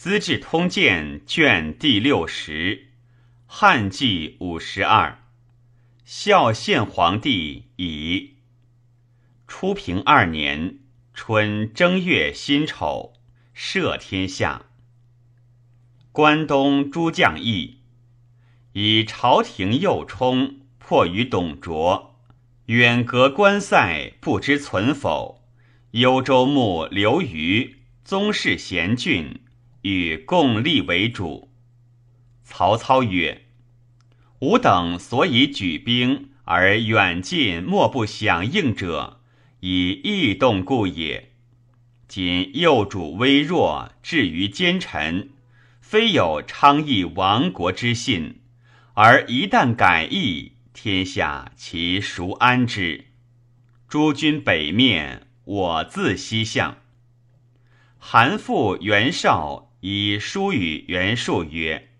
资治通鉴》卷第六十，汉纪五十二，孝献皇帝乙。初平二年春正月辛丑，赦天下。关东诸将议，以朝廷右冲迫于董卓，远隔关塞，不知存否。幽州牧刘虞，宗室贤俊。与共立为主。曹操曰：“吾等所以举兵而远近莫不响应者，以异动故也。今右主微弱，至于奸臣，非有昌邑亡国之信，而一旦改易，天下其孰安之？诸君北面，我自西向。韩馥、袁绍。”以书与袁术曰：“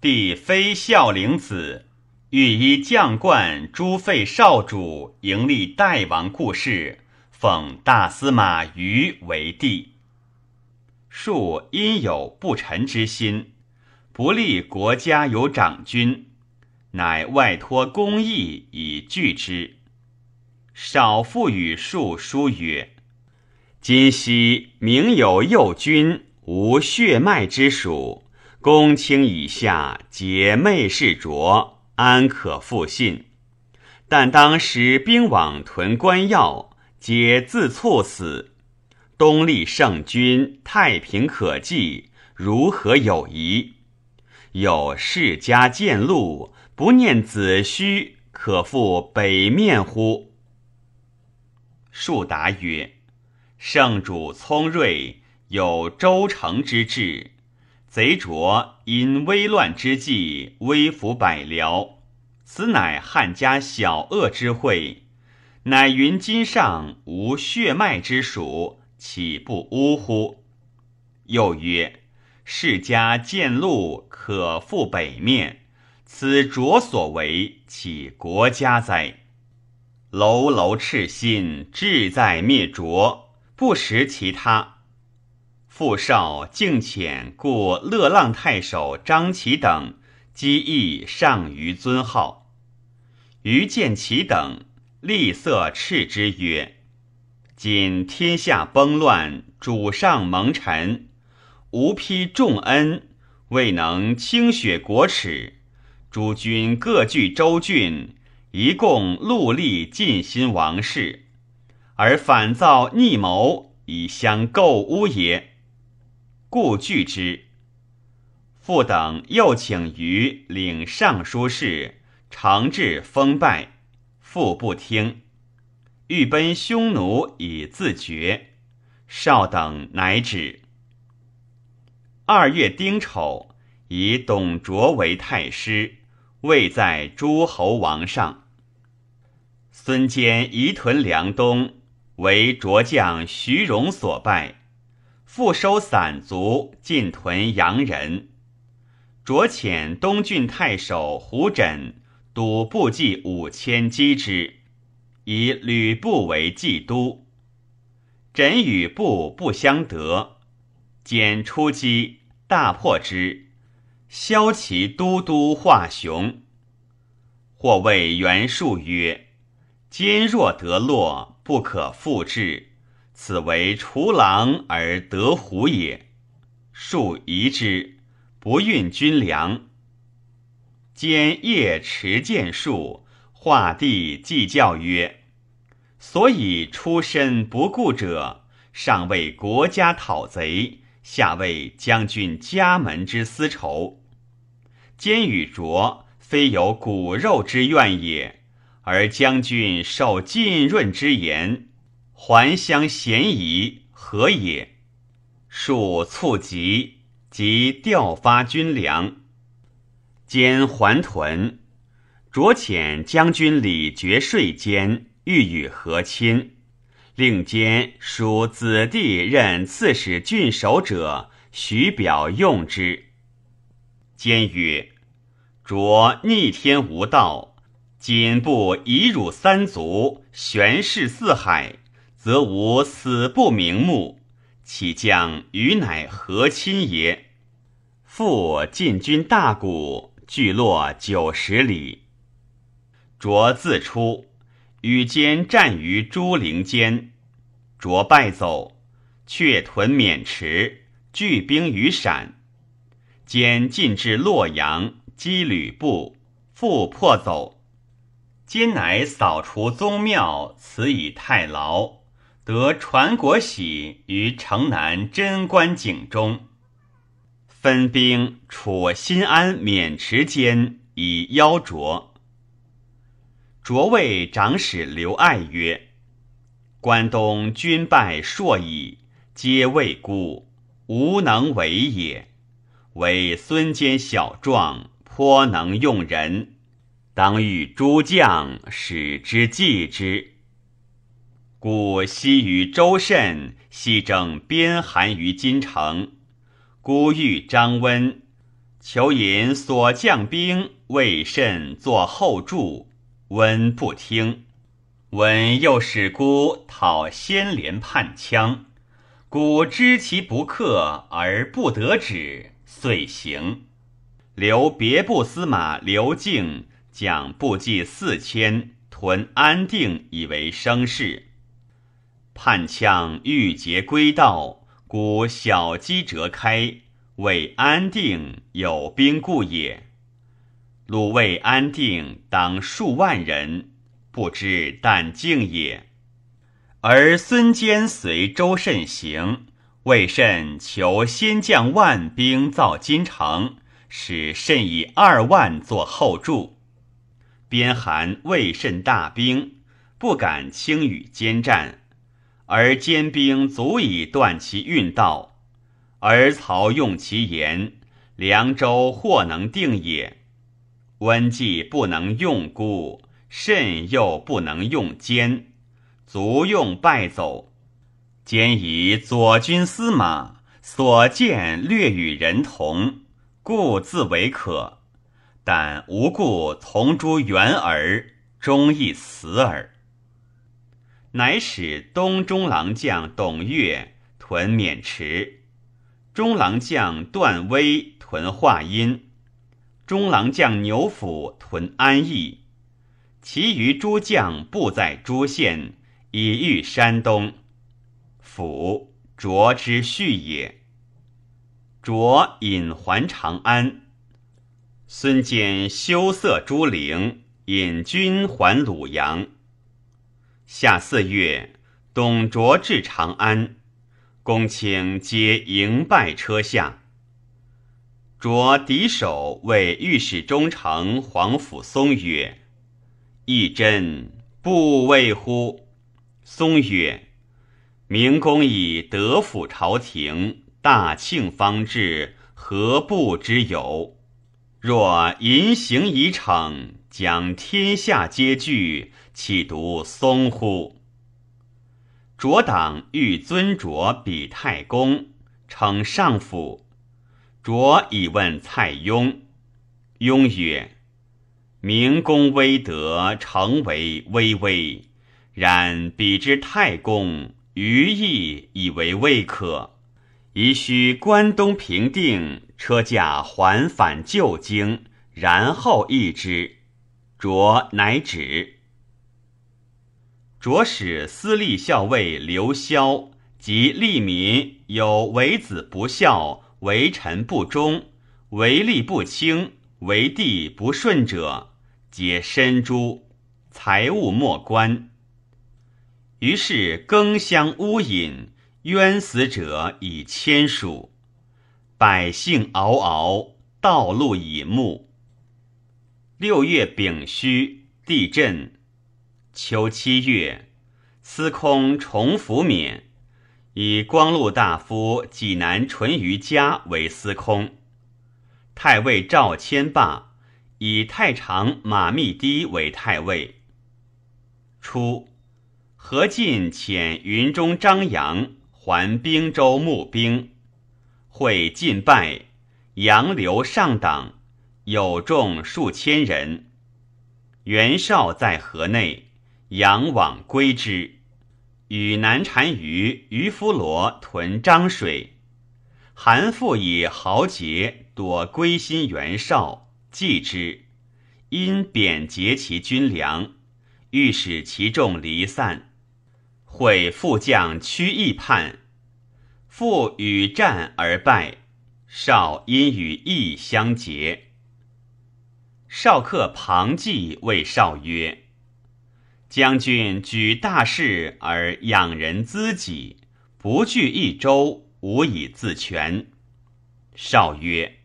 帝非孝陵子，欲依将冠诸废少主，迎立代王故事，奉大司马虞为帝。术因有不臣之心，不立国家有长君，乃外托公义以拒之。少复与术书曰：‘今夕明有右君。’”无血脉之属，公卿以下皆媚视卓，安可复信？但当使兵往屯关要，皆自猝死。东立圣君，太平可济，如何有疑？有世家见禄，不念子虚，可复北面乎？树答曰：“圣主聪睿。”有周成之志，贼卓因危乱之际，威服百僚，此乃汉家小恶之会。乃云今上无血脉之属，岂不呜呼？又曰：世家见禄，可复北面，此卓所为，岂国家哉？楼楼赤心，志在灭卓，不识其他。傅少敬遣，故乐浪太守张齐等机义上于尊号。于见其等，厉色斥之曰：“今天下崩乱，主上蒙尘，吾披重恩，未能清雪国耻。诸君各据州郡，一共戮力尽心王室，而反造逆谋，以相构污也。”故拒之。父等又请于领尚书事，长治封拜，父不听，欲奔匈奴以自绝。少等乃止。二月丁丑，以董卓为太师，位在诸侯王上。孙坚移屯梁东，为卓将徐荣所败。复收散卒，进屯阳人。卓遣东郡太守胡轸督部骑五千击之，以吕布为冀都。轸与部不相得，简出击，大破之，削其都督华雄。或谓袁术曰：“坚若得洛，不可复制。”此为除狼而得虎也。数疑之，不运军粮。兼夜持剑术，画地计教曰：“所以出身不顾者，上为国家讨贼，下为将军家门之私仇。兼与卓非有骨肉之怨也，而将军受浸润之言。”还乡嫌疑何也？数促急，即调发军粮。兼还屯，卓遣将军李傕税监，欲与和亲，令兼属子弟任刺史郡守者，许表用之。监曰：“卓逆天无道，今不以辱三族，悬视四海。”则吾死不瞑目，岂将与乃和亲也？复进军大谷，聚落九十里。卓自出，与间战于朱陵间，卓败走，却屯渑池，聚兵于陕。兼进至洛阳，击吕布，复破走。今乃扫除宗庙，辞以太牢，得传国玺于城南贞观井中。分兵处新安、渑池间，以邀卓。卓谓长史刘爱曰：“关东军败硕矣，皆未孤，无能为也。唯孙坚小壮，颇能用人。”当与诸将使之计之。故昔与周慎西征边韩于金城，孤遇张温，求引所将兵为慎作后助，温不听。温又使孤讨先连叛羌，孤知其不克而不得止，遂行。留别部司马刘敬。将部骑四千屯安定，以为声势。叛羌欲劫归道，故小机折开，为安定有兵故也。鲁卫安定当数万人，不知但敬也。而孙坚随周慎行，魏慎求先将万兵造金城，使慎以二万作后助。边韩未甚大兵，不敢轻与兼战，而坚兵足以断其运道，而曹用其言，凉州或能定也。温既不能用孤，甚又不能用坚，足用败走。兼以左军司马所见略与人同，故自为可。但无故从诸援儿，终亦死耳。乃使东中郎将董越屯渑池，中郎将段威屯华阴，中郎将牛辅屯安邑，其余诸将布在诸县，以御山东。辅卓之序也。卓引还长安。孙坚羞涩诸陵，引军还鲁阳。夏四月，董卓至长安，公卿皆迎拜车下。卓敌首谓御史中丞皇甫嵩曰：“义真不畏乎？”嵩曰：“明公以德辅朝廷，大庆方至，何不之有？”若淫行以逞，将天下皆惧，岂独松乎？卓党欲尊卓比太公，称上府。卓以问蔡邕，邕曰：“明公威德，诚为巍巍。然比之太公，余亦以为未可。宜须关东平定。”车驾还返旧京，然后议之。卓乃止。着使司隶校尉刘萧及吏民有为子不孝、为臣不忠、为吏不清、为帝不顺者，皆身诛，财物莫关。于是更相污饮，冤死者以千数。百姓嗷嗷，道路以暮。六月丙戌，地震。秋七月，司空重福冕，以光禄大夫济南淳于嘉为司空。太尉赵谦罢，以太常马密低为太尉。初，何进遣云中张扬还兵州募兵。会进败，杨刘上党，有众数千人。袁绍在河内，杨往归之，与南单于于夫罗屯漳水。韩复以豪杰多归心袁绍，忌之，因贬节其军粮，欲使其众离散。会副将屈义叛，复与战而败。绍因与义相结。少客庞纪谓绍曰：“将军举大事而养人资己，不惧一州。”无以自全。少曰：“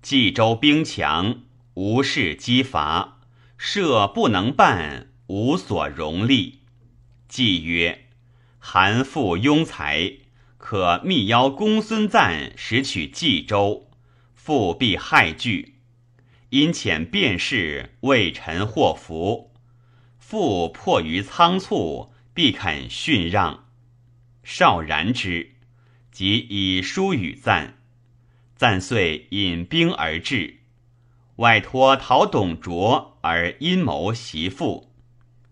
冀州兵强，无事击伐，设不能办，无所容力。”季曰：“韩复庸才，可密邀公孙瓒，使取冀州，复必害惧。因遣便士为臣祸福，父迫于仓促，必肯逊让。”少然之。即以书与赞，赞遂引兵而至，外托讨董卓而阴谋袭父，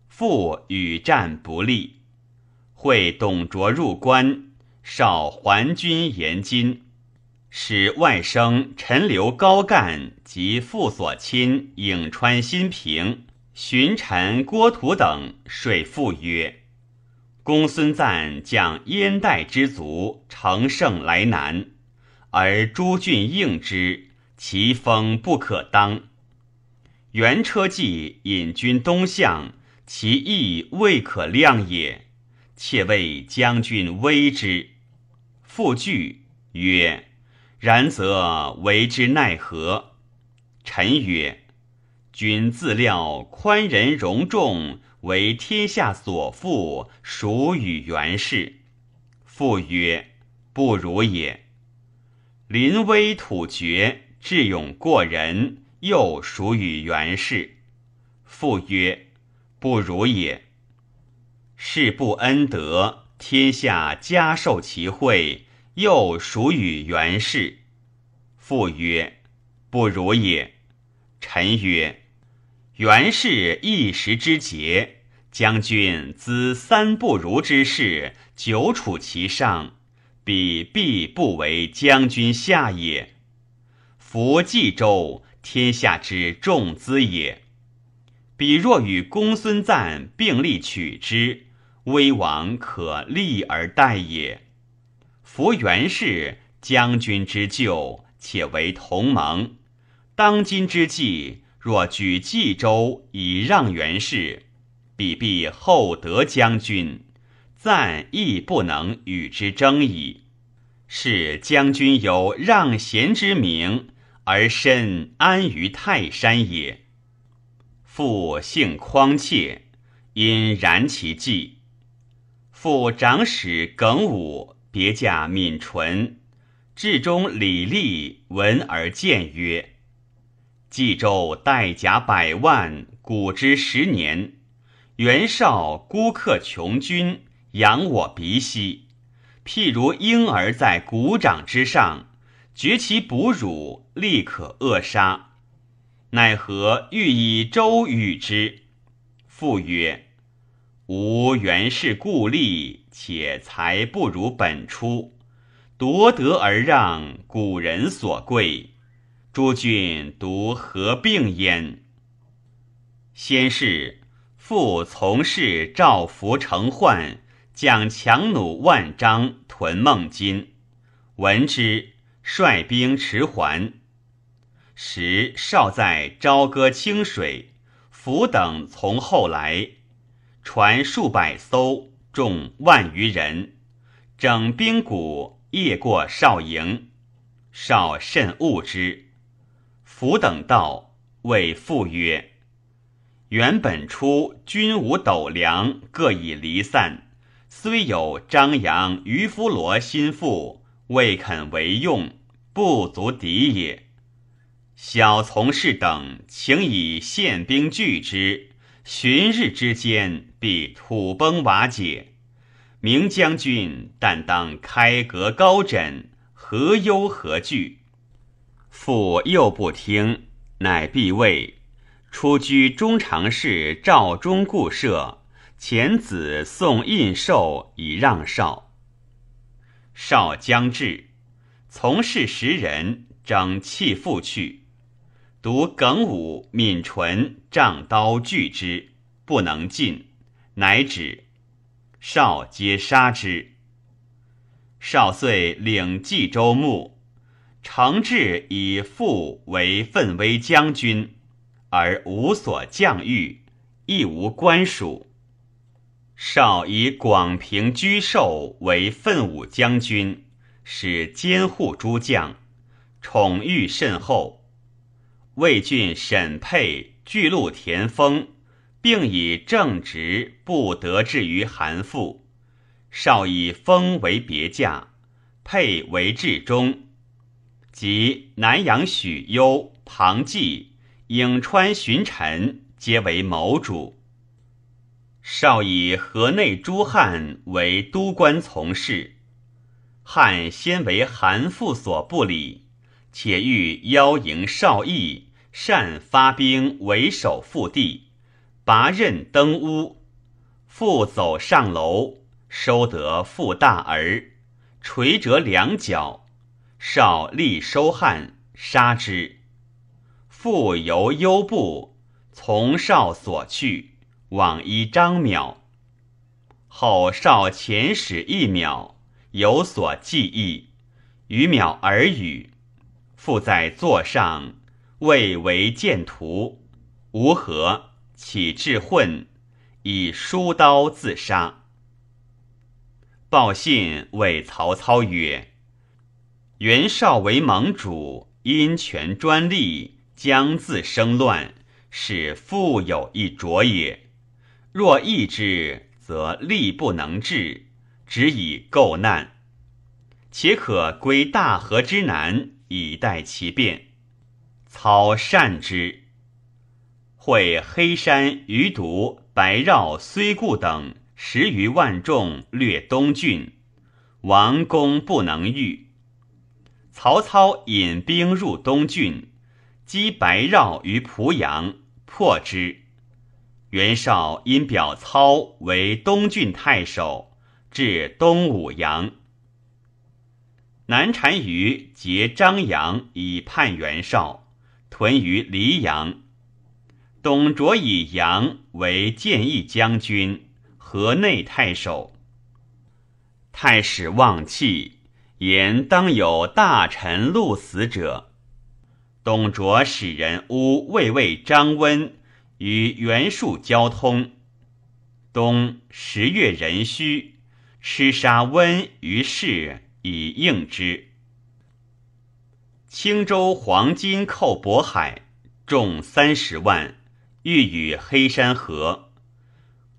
父与战不利，会董卓入关，少还军延津，使外甥陈留高干及父所亲颍川新平、荀臣郭图等水父曰。公孙瓒将燕代之卒乘胜来南，而诸郡应之，其风不可当。原车骑引军东向，其意未可量也。且谓将军威之。复惧曰：“然则为之奈何？”臣曰：“君自料宽仁容众。”为天下所负，属与袁氏。父曰：“不如也。临危土绝，智勇过人，又属与袁氏。”父曰：“不如也。事不恩德，天下加受其惠，又属与袁氏。”父曰：“不如也。”臣曰：“袁氏一时之节。”将军资三不如之事，久处其上，彼必不为将军下也。夫冀州，天下之重资也。彼若与公孙瓒并立取之，威王可立而待也。夫袁氏将军之旧，且为同盟，当今之计，若举冀州以让袁氏。彼必厚德将军，赞亦不能与之争矣。是将军有让贤之名，而身安于泰山也。父性匡切，因然其计。父长史耿武别驾敏纯，至中李立闻而谏曰：“冀州带甲百万，古之十年。”袁绍孤客穷军，养我鼻息。譬如婴儿在鼓掌之上，绝其哺乳，立可扼杀。奈何欲以周与之？父曰：“吾原是故吏，且才不如本初，夺德而让，古人所贵。诸君独何病焉？”先是。复从事赵服成患，将强弩万张屯孟津，闻之，率兵驰还。时少在朝歌清水，府等从后来，船数百艘，众万余人，整兵鼓，夜过少营。少甚恶之。府等到，谓父曰。原本初军无斗粮，各已离散。虽有张扬、渔夫罗心腹，未肯为用，不足敌也。小从事等，请以宪兵拒之，旬日之间，必土崩瓦解。明将军但当开阁高枕，何忧何惧？父又不听，乃必谓。出居中常侍赵忠故舍，遣子送印绶以让少。少将至，从事十人整弃复去，独耿武、闵纯仗刀拒之，不能进，乃止。少皆杀之。少遂领冀州牧，承制以父为奋威将军，而无所降御，亦无官属。少以广平居寿为奋武将军，使监护诸将，宠遇甚厚。魏郡沈沛、巨鹿田丰，并以正直不得志于韩馥。少以丰为别驾，沛为至中，及南阳许攸、庞纪、颍川荀臣，皆为谋主。少以河内诸汉为都官从事，汉先为韩馥所不理，且欲邀迎少义，善发兵为守腹地，拔刃登屋，复走上楼，收得腹大儿，垂折两脚，少立收汉，杀之。复由幽部从少所去。往依张邈，后少遣使一邈，有所记忆，与邈耳语，复在座上，未为见图，无何，起至混，以书刀自杀。报信谓曹操曰：“袁绍为盟主，因权专利，将自生乱，是复有一着也。”若易之，则力不能治，只以构难。且可归大河之南，以待其变。操善之。会黑山、余毒、白绕、睢固等十余万众略东郡，王公不能御。曹操引兵入东郡，击白绕于濮阳，破之。袁绍因表操为东郡太守，至东武阳。南单于结张扬以叛袁绍，屯于黎阳。董卓以杨为建义将军、河内太守。太史望气言当有大臣戮死者。董卓使人诬魏魏张温。与袁术交通。冬十月壬戌，吃杀温于市，以应之。青州黄金寇渤海，众三十万，欲与黑山合。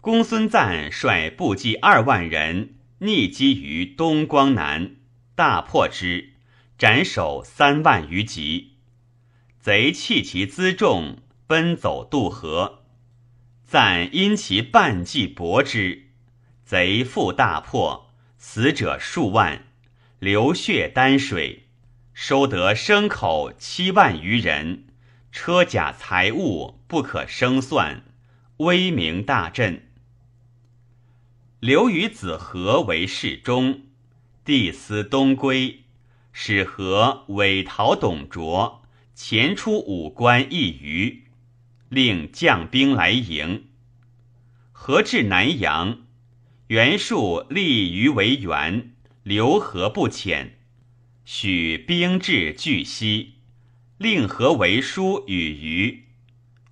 公孙瓒率部骑二万人，逆击于东光南，大破之，斩首三万余级。贼弃其辎重。奔走渡河，暂因其半计搏之，贼复大破，死者数万，流血丹水，收得牲口七万余人，车甲财物不可胜算，威名大振。刘与子和为侍中，帝思东归，使和委陶董卓，前出五关一隅。令将兵来迎，何至南阳？袁术立于为援，留何不遣？许兵至巨溪，令何为书与虞。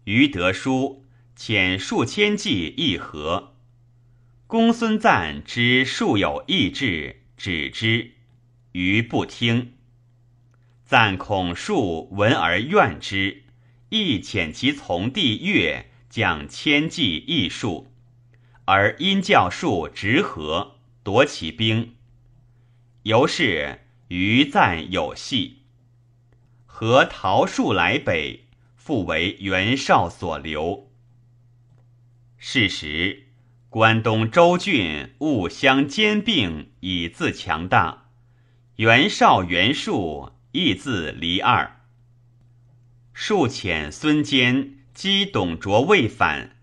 虞得书，遣数千骑议和。公孙瓒知术有意志，止之。于不听。赞恐术闻而怨之。亦遣其从弟越将千骑易数，而因教术直合夺其兵，由是余赞有隙。何逃数来北，复为袁绍所留。是时，关东州郡务相兼并，以自强大。袁绍、袁术亦自离二。数遣孙坚击董卓未反，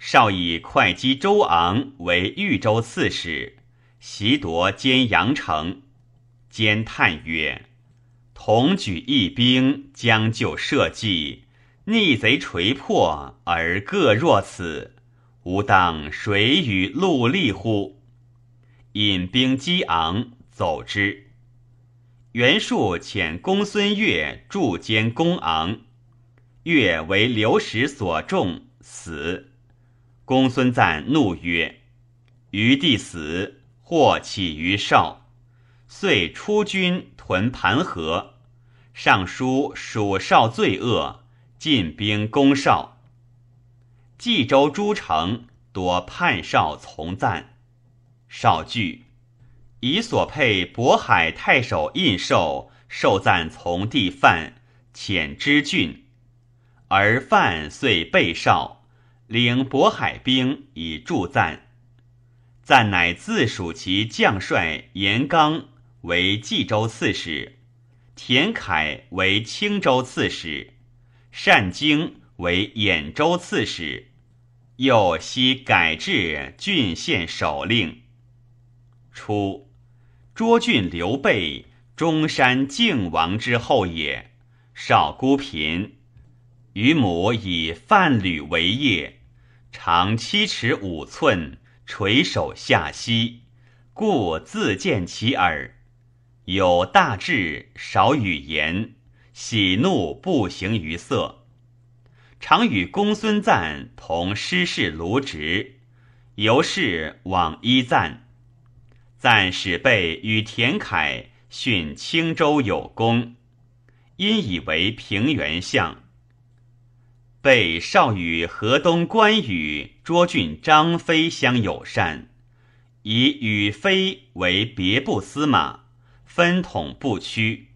绍以会稽周昂为豫州刺史，袭夺兼阳城。坚叹曰：“同举一兵，将就社稷，逆贼垂破，而各若此，吾当谁与戮力乎？引兵激昂，走之。袁术遣公孙越助监公昂，越为刘石所中，死。公孙瓒怒曰：“余弟死，祸起于少。”遂出军屯盘河，上书蜀少罪恶，进兵攻少。冀州诸城多叛少从赞，少惧，以所配渤海太守印绶受赞从弟范遣之郡，而范遂备少，领渤海兵以助赞。赞乃自属其将帅严纲。为冀州刺史，田凯为青州刺史，单京为兖州刺史，又悉改制郡县守令。初，涿郡刘备，中山靖王之后也，少孤贫，与母以贩履为业，长七尺五寸，垂手下膝，故自见其耳。有大志，少语言，喜怒不形于色。常与公孙瓒同师事卢植，由是往依赞。赞使备与田楷训青州有功，因以为平原相。备少与河东关羽、涿郡张飞相友善，以羽飞为别部司马。分统不屈，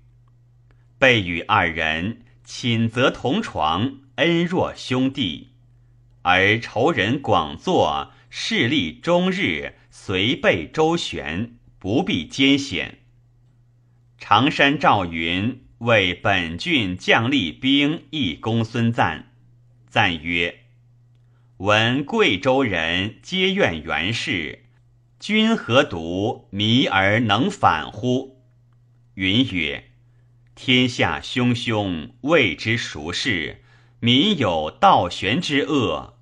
备与二人寝则同床，恩若兄弟。而仇人广作，势力终日随备周旋，不必艰险。常山赵云为本郡将立兵议公孙瓒，赞曰：“闻贵州人皆怨袁氏，君何独迷而能反乎？”云曰：“天下汹汹，未知孰是？民有倒悬之恶。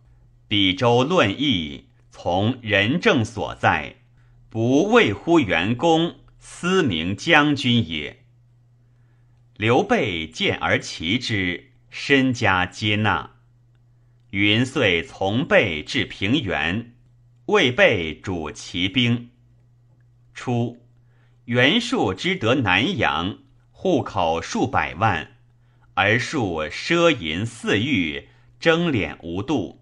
比周论议，从仁政所在，不畏乎元公，思明将军也。”刘备见而齐之，身家接纳。云遂从备至平原，为备主骑兵。初。袁术之得南阳，户口数百万，而术奢淫肆欲，争敛无度，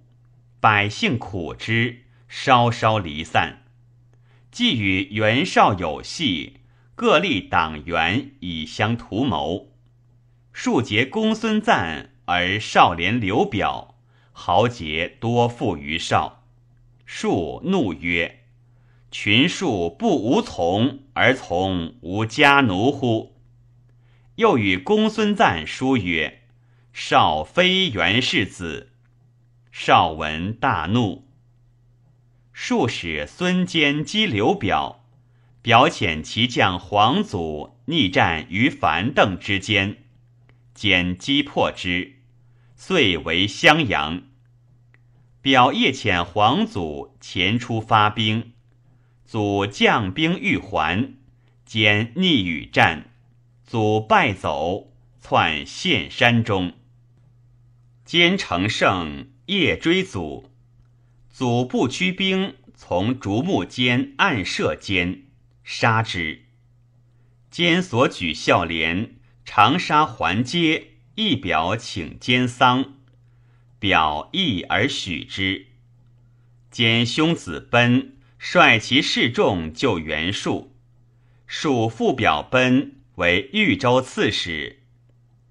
百姓苦之，稍稍离散。既与袁绍有隙，各立党员以相图谋。数结公孙瓒，而少连刘表，豪杰多附于绍。术怒曰。群庶不无从，而从无家奴乎？又与公孙瓒书曰：“少非袁氏子。”少闻大怒。数使孙坚击刘表，表遣其将黄祖逆战于樊邓之间，坚击破之，遂为襄阳。表夜遣黄祖前出发兵。祖将兵欲还，兼逆与战，祖败走，窜陷山中。兼乘胜，夜追祖，祖不驱兵，从竹木间暗射间，杀之。坚所举孝廉，长沙还街，一表请奸丧，表义而许之。兼兄子奔。率其士众救袁术，术复表奔为豫州刺史，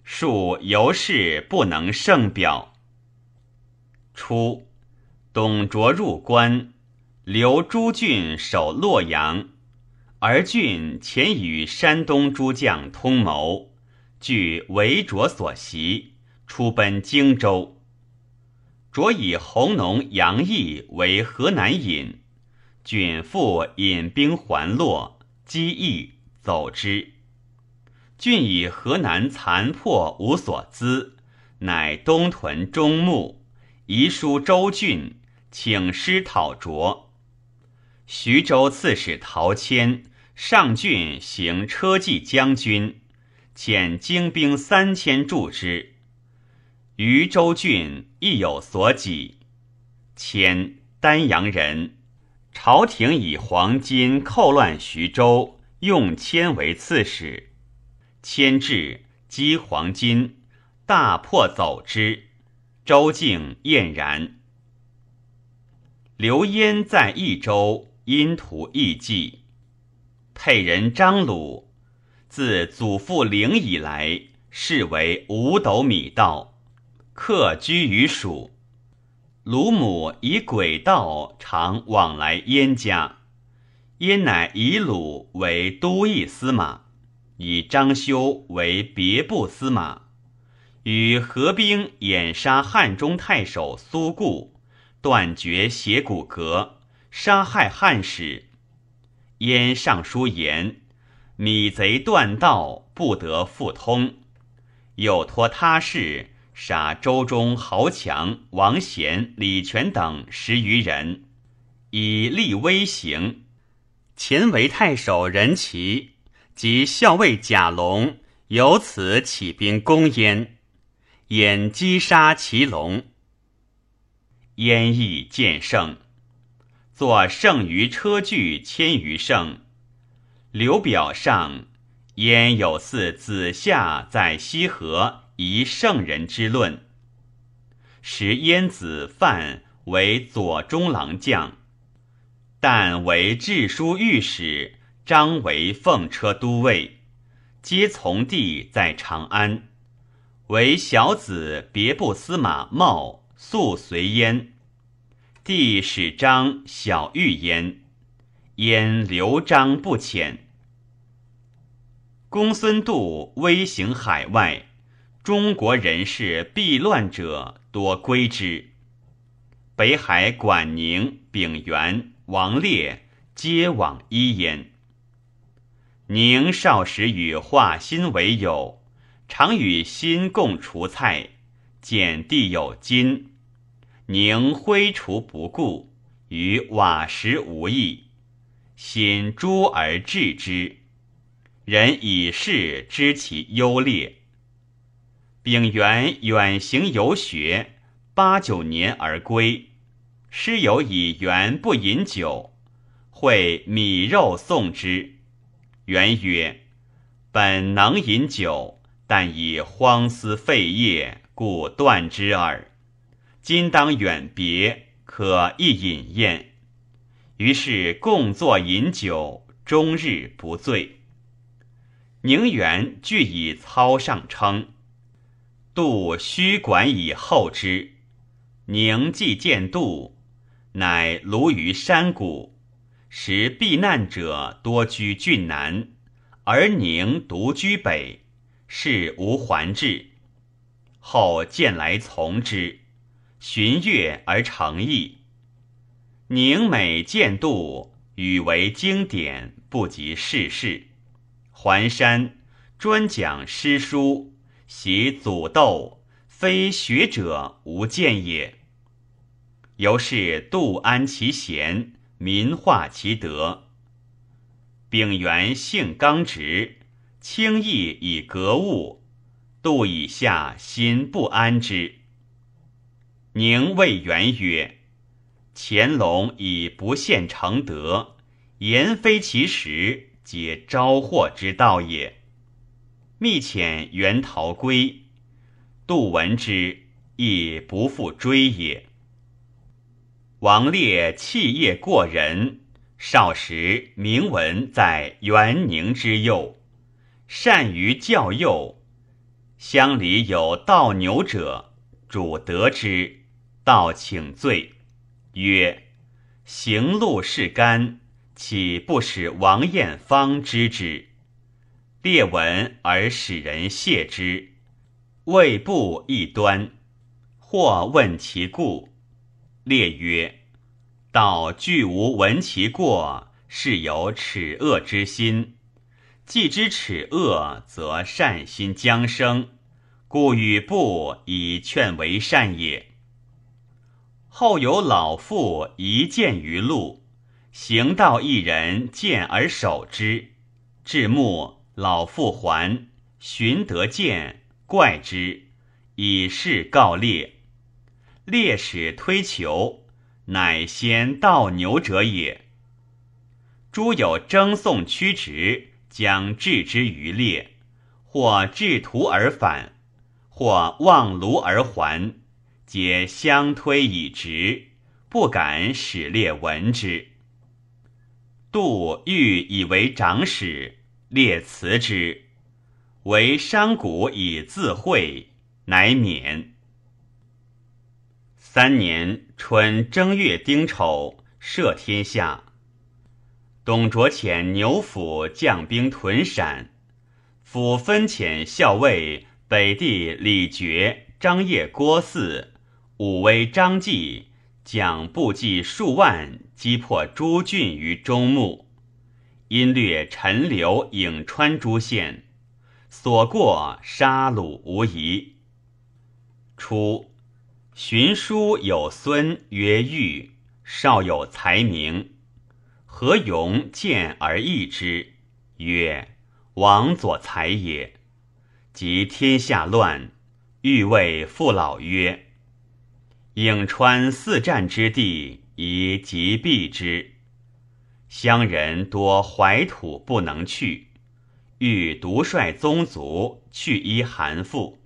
数由是不能胜表。初，董卓入关，留诸郡守洛阳，而郡前与山东诸将通谋，据韦卓所袭，出奔荆州。卓以弘农杨毅为河南尹。郡复引兵还洛，击邑走之。郡以河南残破无所资，乃东屯中牧，遗书周郡，请师讨卓。徐州刺史陶谦上郡行车骑将军，遣精兵三千助之。余州郡亦有所己。谦丹阳人，朝廷以黄金寇乱徐州，用谦为刺史。迁至积黄金，大破走之。周敬晏然。刘焉在益州，因图义计。沛人张鲁，自祖父陵以来，视为五斗米道，客居于蜀。鲁母以轨道常往来燕家，燕乃以鲁为都邑司马。以张修为别部司马，与合兵掩杀汉中太守苏固，断绝斜骨骼，杀害汉使。燕尚书言：米贼断道，不得复通。又托他事杀周中豪强王贤、李全等十余人，以立威行。前为太守任齐。及校尉贾龙由此起兵攻燕，燕击杀祁龙。燕亦见胜，作胜于车具千余乘。刘表上，燕有似子夏在西河遗圣人之论。时燕子范为左中郎将，但为治书御史。张为奉车都尉，皆从弟在长安。为小子别部司马茂素随焉，弟使张小遇焉，焉留张不遣。公孙度威行海外，中国人士避乱者多归之。北海管宁、丙元、王烈皆往伊焉。宁少时与华歆为友，常与歆共除菜，见地有金，宁挥除不顾，与瓦石无异。心诛而治之，人以是知其优劣。丙元远行游学，八九年而归，师友以元不饮酒，会米肉送之。元曰：“本能饮酒，但以荒思废业，故断之耳。今当远别，可一饮宴。”于是共坐饮酒，终日不醉。宁远俱以操上称，杜须管以后之。宁既见杜，乃庐于山谷。时避难者多居郡南，而宁独居北，是无还至。后见来从之，寻悦而成义。宁每见度，语为经典，不及世事。环山专讲诗书，习祖斗，非学者无见也。由是度安其贤。民化其德。丙元性刚直，轻易以格物，度以下心不安之。宁谓元曰：“乾隆以不献承德，言非其实，皆招祸之道也。”密遣元逃归，杜闻之，亦不复追也。王烈气业过人，少时名闻在元宁之右，善于教幼。乡里有盗牛者，主得之，道请罪，曰：“行路是干，岂不使王彦芳知之？”列闻而使人谢之，未不一端，或问其故。列曰：“道俱无闻其过，是有耻恶之心。既知耻恶，则善心将生，故与不以劝为善也。后有老妇一见于路，行道一人见而守之，至暮老妇还，寻得见，怪之，以示告烈。烈使推求，乃先盗牛者也。诸有争讼曲直。将置之于列，或置途而返，或望庐而还，皆相推以直，不敢使列闻之。杜欲以为长史，列辞之，为商贾以自会，乃免。三年春正月丁丑，赦天下。董卓遣牛辅将兵屯陕，辅分遣校尉北地李傕、张掖、郭汜、武威张济将部骑数万击破诸郡于中牟，因略陈留、颍川诸县，所过杀戮无遗。初，荀叔有孙曰玉，少有才名。何勇见而异之，曰：“王左才也。”及天下乱，欲谓父老曰：“颍川四战之地，宜即避之。乡人多怀土不能去，欲独率宗族去依韩馥。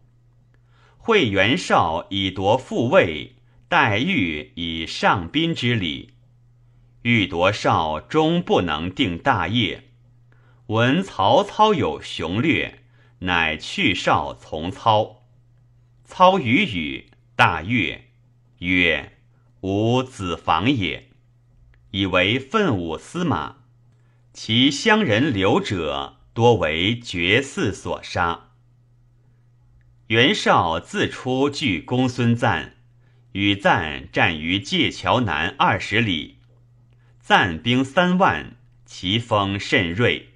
会袁绍以夺父位，待遇以上宾之礼。”欲夺少，终不能定大业。闻曹操有雄略，乃去少从操。操与语，大悦，曰：“吾子房也。”以为奋武司马。其乡人留者，多为绝嗣所杀。袁绍自出拒公孙瓒，与瓒战于界桥南二十里。赞兵三万，其锋甚锐。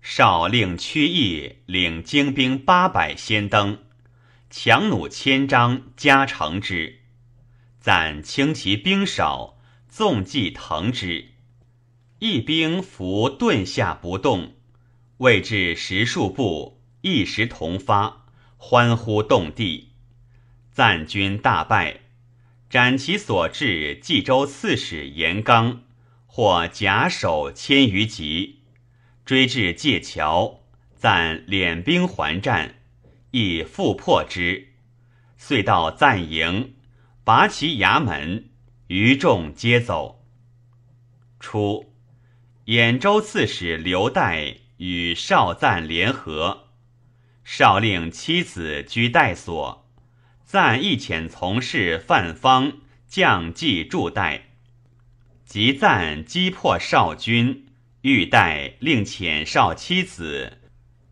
少令屈义领精兵八百先登，强弩千张加成之。赞轻其兵少，纵骑腾之。义兵伏盾下不动，未至十数步，一时同发，欢呼动地。赞军大败。斩其所至冀州刺史严纲，或假手千余级，追至界桥，赞敛兵还战，亦复破之。遂到赞营，拔其衙门，余众皆走。初，兖州刺史刘岱与少赞联合，少令妻子居代所。赞亦遣从事范方将计助代，及赞击破少军，欲代令遣少妻子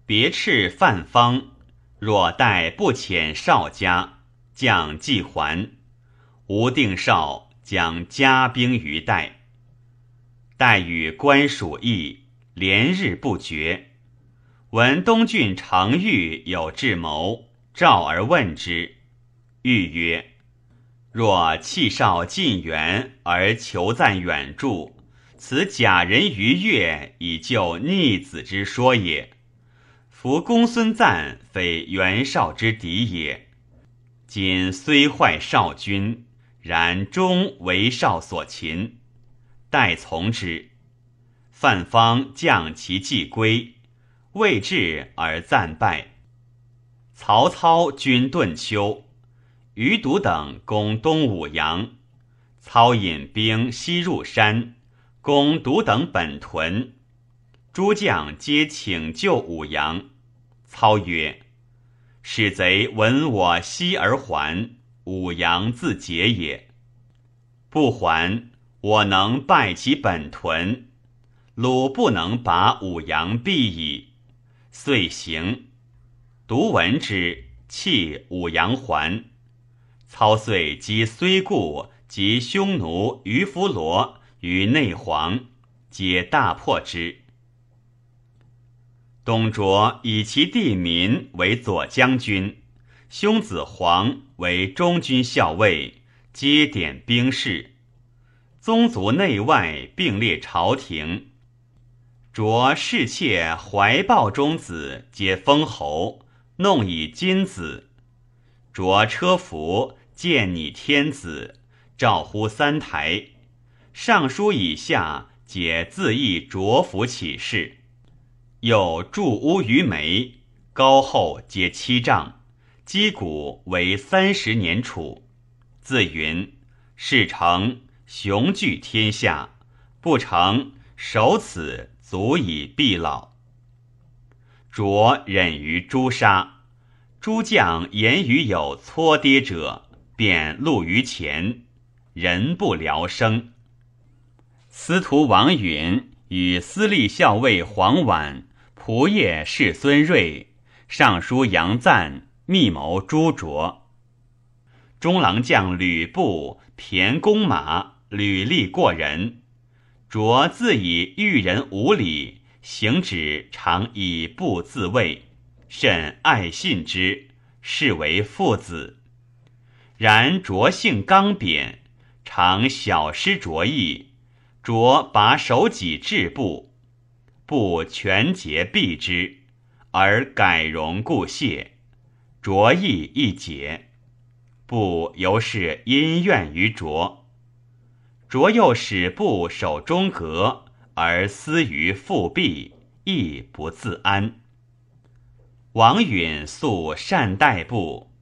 别斥范方，若待不遣少家，将计还。吴定少将加兵于代，待与官属议，连日不绝。闻东郡常遇有智谋，召而问之。欲曰：“若弃少进援而求赞远助，此假人于越以救逆子之说也。夫公孙瓒非袁绍之敌也。今虽坏少君，然终为少所擒，待从之。范方将其计归，未至而暂败。曹操军顿丘。”余独等攻东武阳，操引兵西入山，攻独等本屯。诸将皆请救武阳。操曰：“使贼闻我西而还，武阳自解也。不还，我能败其本屯，鲁不能拔武阳必矣。”遂行。独闻之，弃武阳还。操遂击虽固及匈奴于弗罗于内黄，皆大破之。董卓以其弟民为左将军，兄子黄为中军校尉，皆点兵士。宗族内外并列朝廷。着侍妾怀抱中子，皆封侯，弄以金子。着车服，见拟天子，召呼三台。尚书以下，皆自议卓服起事。又筑屋于眉，高厚皆七丈，击鼓为三十年处。自云：事成，雄踞天下；不成，守此足以必老。卓忍于诛杀，诸将言语有搓跌者，便戮于前，人不聊生。司徒王允与司隶校尉黄婉。仆射士孙睿，尚书杨赞密谋诛卓。中郎将吕布骈弓马，履历过人。卓自以遇人无礼，行止常以不自卫，甚爱信之，是为父子。然卓性刚扁，常小失卓意，卓拔手己至步。不全节避之，而改容故谢，卓意一解。不由是因怨于卓。卓又使部守中阁，而思于复辟，亦不自安。王允素善待部，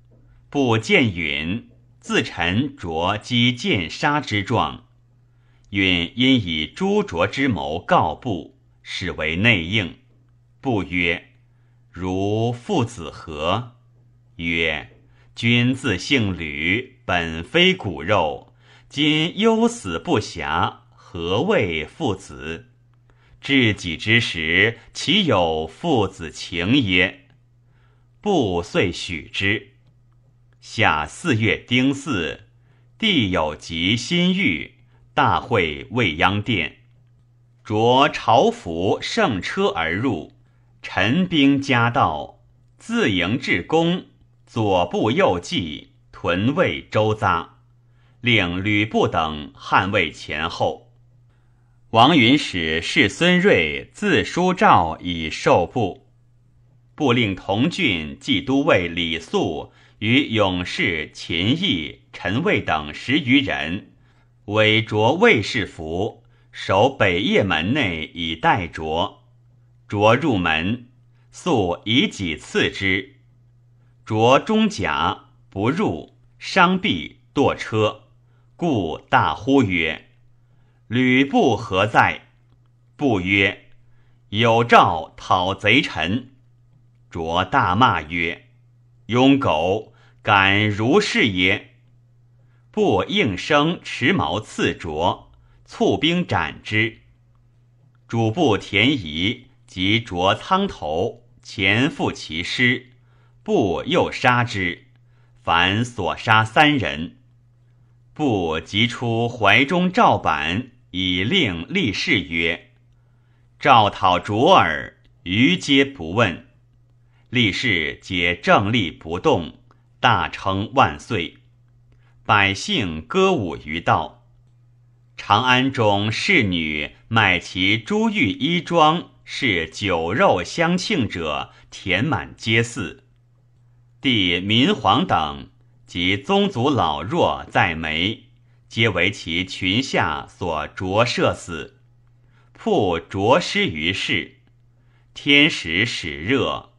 部见允，自陈卓击剑杀之状。允因以诛卓之谋告部。使为内应，不曰：“如父子何？”曰：“君自姓吕，本非骨肉，今忧死不暇，何谓父子？至己之时，岂有父子情耶？”不遂许之。夏四月丁巳，帝有吉新狱，大会未央殿。着朝服乘车而入，陈兵夹道，自营至宫，左部右骑，屯卫周匝，令吕布等捍卫前后。王允使士孙睿自书诏以受部，部令同郡冀都尉李肃与勇士秦毅、陈卫等十余人，委着卫士服。守北掖门内以待卓，卓入门，素以己次之。卓中甲不入，伤臂堕车，故大呼曰：“吕布何在？”不曰：“有诏讨贼臣。”卓大骂曰：“庸狗，敢如是也！”不应声持矛刺卓。卒兵斩之，主簿田仪及卓苍头前赴其师，部又杀之，凡所杀三人。部即出怀中赵板，以令立誓曰：“赵讨卓尔，余皆不问。”立誓皆正立不动，大称万岁。百姓歌舞于道。长安中侍女卖其珠玉衣装，是酒肉相庆者，填满街肆。帝民皇等及宗族老弱在梅，皆为其群下所着射死。铺着尸于市，天时始热，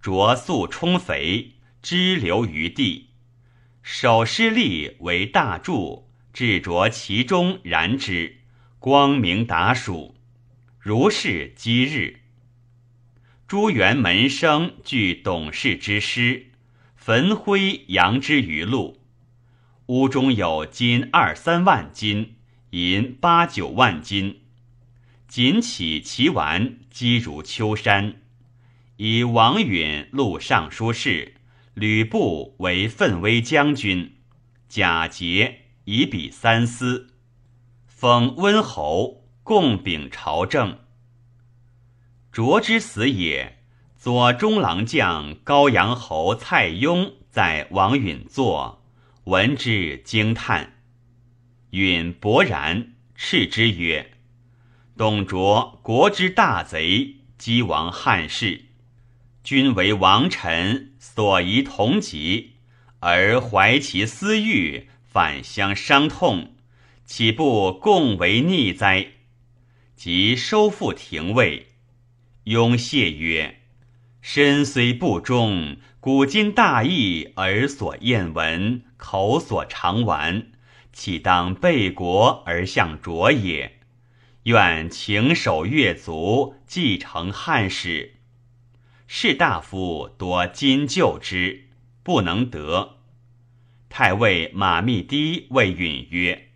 着素充肥，脂流于地。手施力为大柱。置着其中，燃之，光明达暑，如是积日。朱元门生具董氏之师，焚灰扬之于路。屋中有金二三万斤，银八九万斤。锦起其完，积如秋山。以王允录尚书事，吕布为奋威将军，贾节。以比三司，封温侯，共秉朝政。卓之死也，左中郎将高阳侯蔡邕在王允坐，闻之惊叹。允勃然斥之曰：“董卓国之大贼，击亡汉室。君为王臣，所宜同疾，而怀其私欲，反相伤痛，岂不共为逆哉？”即收复廷尉。雍谢曰：“身虽不忠，古今大义，而所厌闻，口所常玩，岂当背国而向卓也？愿请守越族，继承汉室。士大夫多今救之，不能得。”太尉马密低谓允曰：“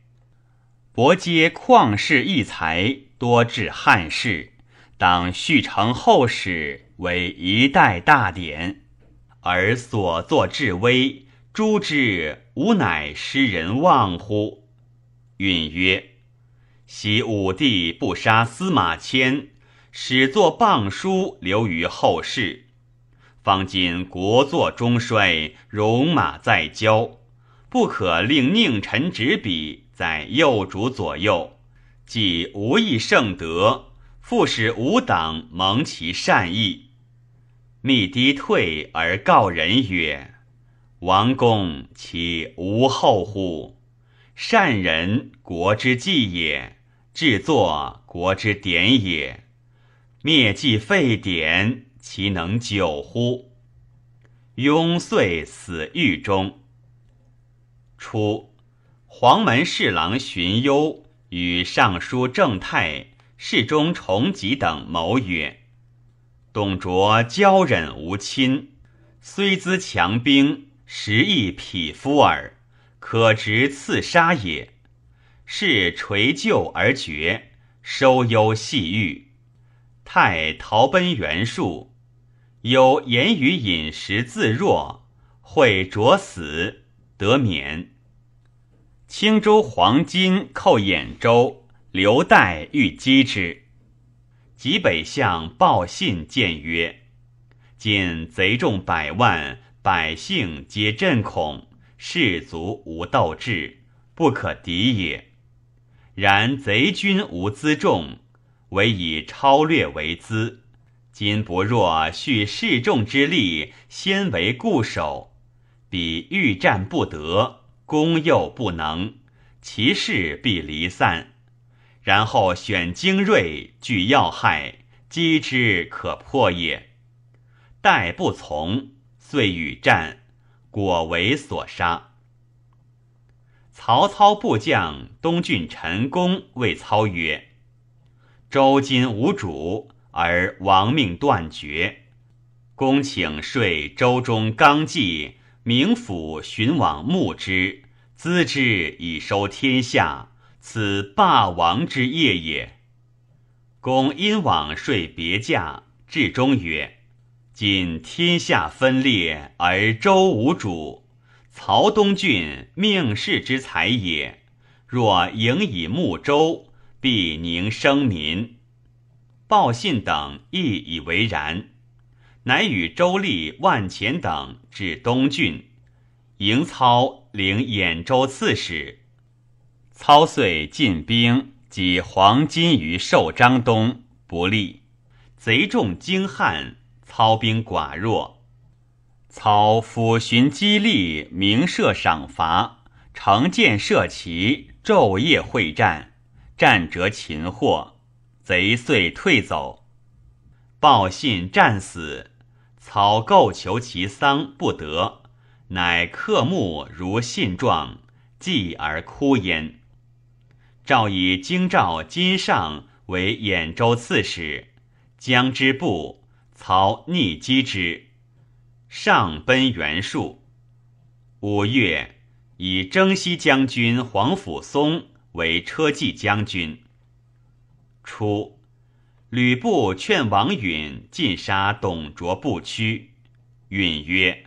伯皆旷世异才。”多治汉室，当续成后史为一代大典，而所作至微，诛之吾乃失人望乎？允曰：昔武帝不杀司马迁，始作谤书留于后世。方今国祚中衰，戎马在郊，不可令佞臣执笔在右主左右。既无益圣德，复使吾党蒙其善意。密低退而告人曰：“王公其无后乎？善人国之计也，制作国之典也。灭迹废典，其能久乎？”雍遂死狱中。初，黄门侍郎荀攸。与尚书正太、侍中崇吉等谋曰：“董卓骄忍无亲，虽资强兵，实亦匹夫耳，可直刺杀也。是垂救而绝，收忧细狱。太逃奔袁术，有言语饮食自若，会着死，得免。”青州黄巾寇兖州，刘岱欲击之。及北相报信谏曰：“今贼众百万，百姓皆震恐，士卒无斗志，不可敌也。然贼军无辎重，唯以超略为资。今不若蓄士众之力，先为固守，彼欲战不得。”攻又不能，其势必离散。然后选精锐，据要害，击之可破也。待不从，遂与战，果为所杀。曹操部将东郡陈宫谓操曰：“周今无主，而亡命断绝。公请率周中纲纪。”冥府寻往募之，资之以收天下，此霸王之业也。公因往说别驾，至中曰：“今天下分裂，而周无主。曹东郡命世之才也，若迎以募周，必宁生民。”报信等亦以为然。乃与周立、万钱等至东郡，迎操领兖州刺史。操遂进兵及黄巾于寿张东，不利。贼众惊悍，操兵寡弱。操抚寻激励，明设赏罚，乘箭射旗，昼夜会战，战折擒获，贼遂退走。报信战死。操构求其丧不得，乃刻木如信状，祭而哭焉。诏以京兆金上为兖州刺史，将之部，操逆击之，上奔袁术。五月，以征西将军黄甫松为车骑将军。初。吕布劝王允尽杀董卓，不屈。允曰：“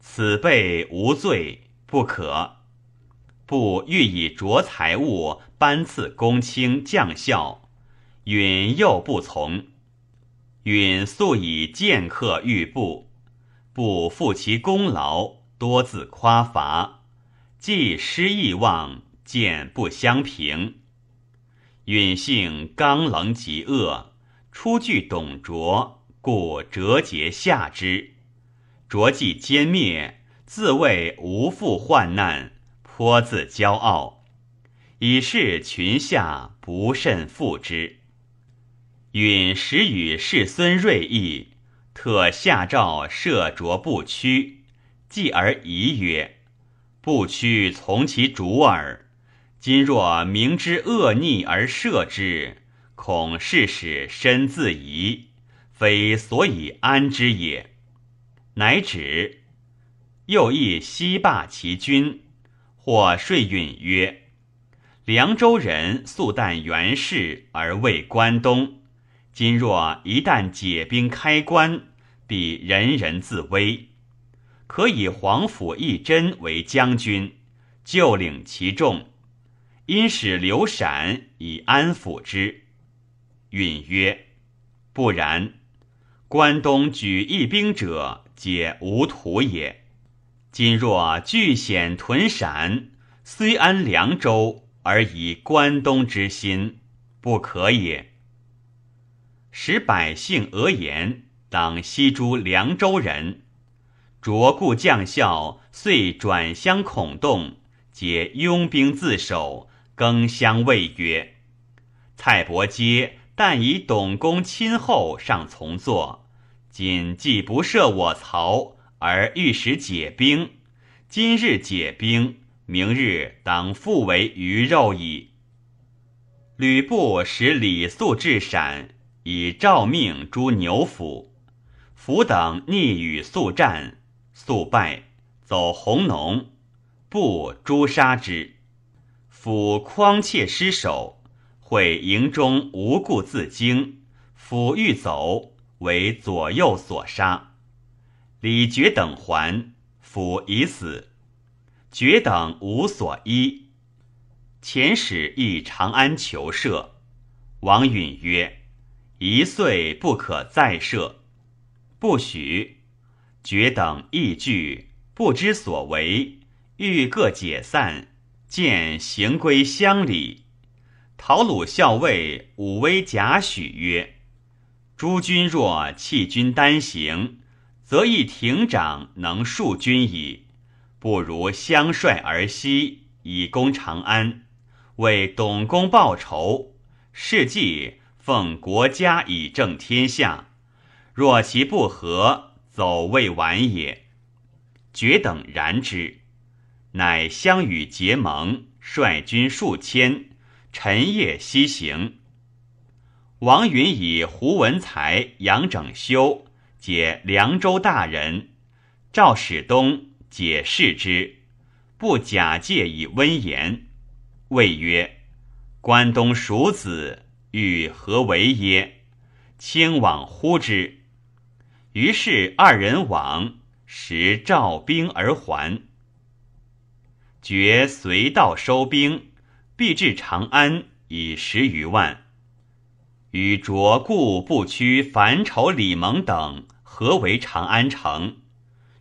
此辈无罪，不可。”不欲以着财物颁赐公卿将校，允又不从。允素以剑客遇部，不负其功劳，多自夸伐，既失意望，见不相平。允性刚冷极恶，初具董卓，故折节下之。卓既歼灭，自谓无复患难，颇自骄傲，以示群下不甚负之。允时与世孙锐议，特下诏设卓不屈，继而疑曰：“不屈从其主耳。今若明知恶逆而赦之，恐事使身自疑，非所以安之也。”乃止。又议西霸其君，或说允曰：“凉州人素惮袁氏而畏关东。”今若一旦解兵开关，必人人自危。可以皇甫义真为将军，就领其众，因使刘闪以安抚之。允曰：“不然，关东举义兵者，皆无土也。今若据险屯陕，虽安凉州，而以关东之心，不可也。”使百姓讹言，当西诸凉州人。卓故将校遂转相恐动，皆拥兵自守，更相谓曰：“蔡伯阶但以董公亲厚，尚从坐。今既不涉我曹，而欲使解兵，今日解兵，明日当复为鱼肉矣。”吕布使李肃至陕。以诏命诸牛府，府等逆与速战，速败，走红农，不诛杀之。府匡切失守，会营中无故自惊，府欲走，为左右所杀。李傕等还，府已死，傕等无所依。遣使诣长安求赦，王允曰。一岁不可再赦，不许。决等亦惧，不知所为，欲各解散，见行归乡里。陶鲁校尉武威贾诩曰：“诸君若弃君单行，则一亭长能戍军矣。不如相率而西，以攻长安，为董公报仇。事迹。”奉国家以正天下，若其不和，走未晚也。决等然之，乃相与结盟，率军数千，晨夜西行。王允以胡文才、杨整修解凉州大人，赵使东解释之，不假借以温言，谓曰：“关东属子。”欲何为耶？卿往呼之。于是二人往，时召兵而还。决随道收兵，必至长安，以十余万。与卓固不屈樊稠、李蒙等何为长安城，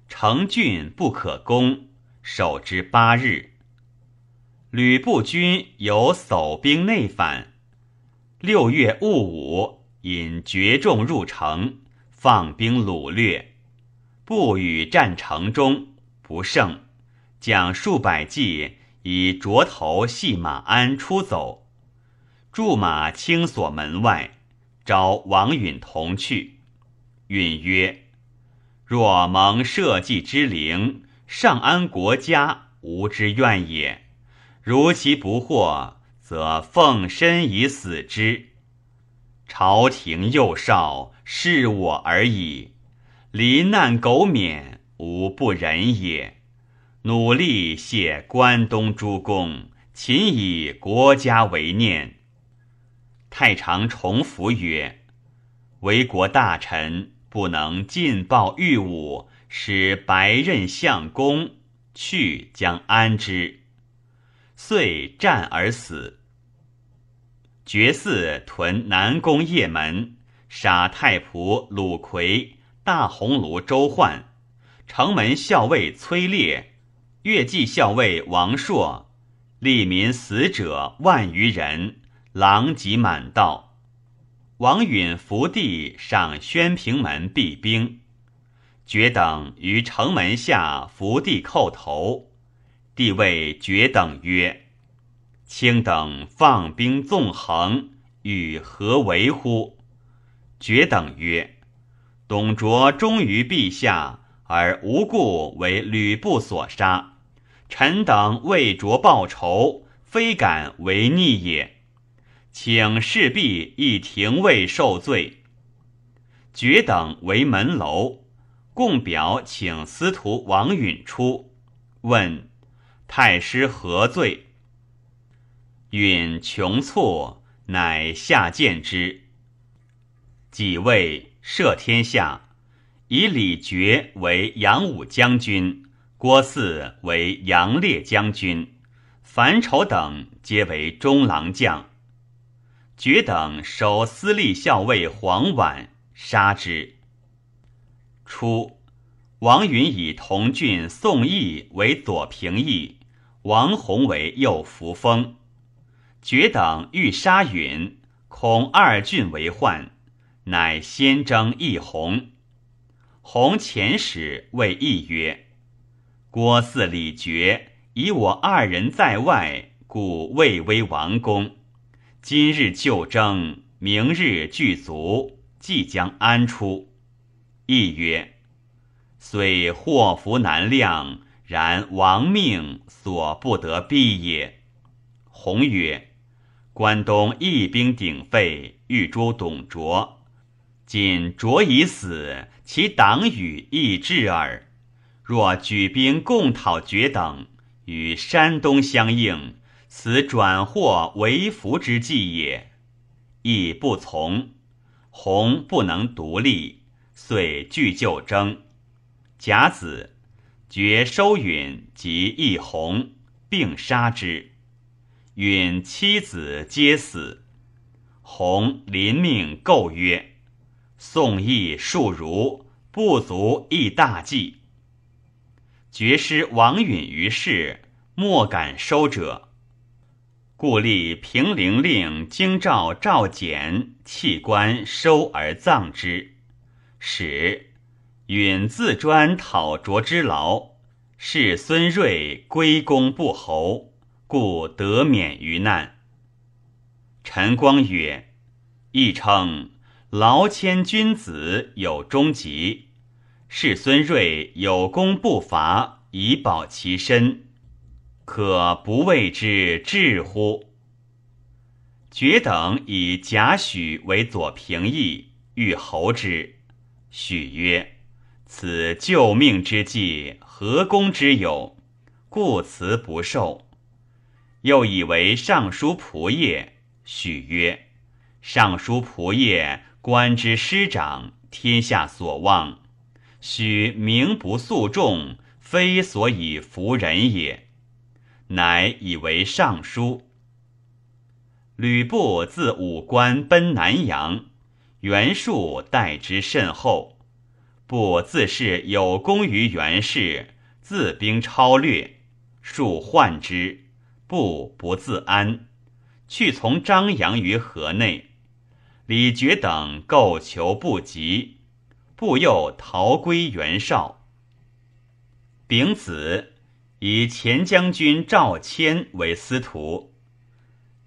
城峻不可攻，守之八日。吕布军有守兵内反。六月戊午，引绝众入城，放兵掳掠，不与战城中，不胜，将数百骑以斫头系马鞍出走，驻马轻锁门外，召王允同去。允曰：“若蒙社稷之灵，上安国家，无之怨也。如其不获。”则奉身以死之。朝廷幼少，视我而已。罹难苟免，无不仁也。努力谢关东诸公，勤以国家为念。太常重复曰：“为国大臣，不能尽报御武，使白刃相公，去将安之？”遂战而死。绝嗣屯南宫邺门，杀太仆鲁奎、大鸿胪周焕、城门校尉崔烈、乐骑校尉王硕，利民死者万余人，狼藉满道。王允伏地上宣平门避兵，觉等于城门下伏地叩头。帝谓觉等曰：“卿等放兵纵横，与何为乎？”觉等曰：“董卓忠于陛下，而无故为吕布所杀。臣等为卓报仇，非敢为逆也。请侍婢一廷尉受罪。”爵等为门楼，共表请司徒王允出，问太师何罪？允穷促，乃下谏之。己谓摄天下，以李傕为扬武将军，郭汜为扬烈将军，樊稠等皆为中郎将。傕等守司隶校尉黄琬，杀之。初，王允以同郡宋义为左平邑，王弘为右扶风。傕等欲杀允，恐二郡为患。乃先征义弘，弘遣使谓义曰：“郭汜、李傕以我二人在外，故未为王公。今日就征，明日具足，即将安出？”义曰：“虽祸福难量，然亡命所不得避也。”弘曰：“关东义兵鼎沸，欲诛董卓。”今卓已死，其党羽亦至耳。若举兵共讨决等，与山东相应，此转祸为福之计也。亦不从，弘不能独立，遂拒就征。甲子，决收允及义弘，并杀之。允妻子皆死。弘临命构曰。宋义数儒不足亦大计。绝师王允于世，莫敢收者，故立平陵令京兆赵简弃官收而葬之。使允自专讨卓之劳，是孙睿归功不侯，故得免于难。陈光曰：“亦称。”劳谦君子有终极，是孙睿有功不伐，以保其身，可不为之至乎？决等以贾诩为左平邑，欲侯之。许曰：“此救命之计，何功之有？故辞不受。”又以为尚书仆射。许曰：“尚书仆射。”官之师长，天下所望，许名不诉众，非所以服人也。乃以为尚书。吕布自武关奔南阳，袁术待之甚厚。布自是有功于袁氏，自兵超略，术患之，布不自安，去从张扬于河内。李傕等构求不及，布又逃归袁绍。丙子，以前将军赵谦为司徒。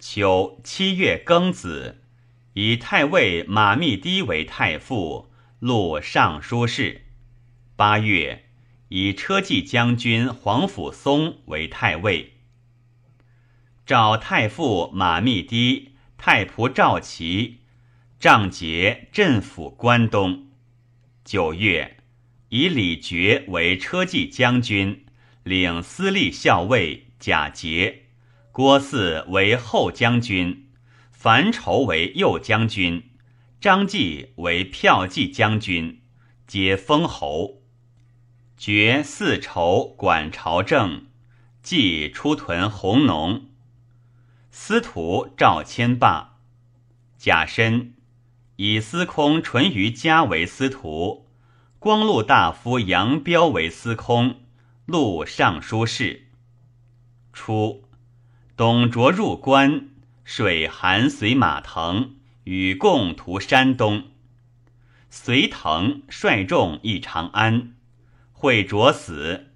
秋七月庚子，以太尉马密堤为太傅，录尚书事。八月，以车骑将军黄甫松为太尉。赵太傅马密堤，太仆赵齐。仗节镇抚关东。九月，以李傕为车骑将军，领司隶校尉贾节；郭汜为后将军，樊稠为右将军，张继为骠骑将军，皆封侯。爵四筹管朝政，继出屯弘农。司徒赵谦霸，贾深。以司空淳于嘉为司徒，光禄大夫杨彪为司空，录尚书事。初，董卓入关，水韩随马腾与共图山东。随腾率众诣长安，会卓死，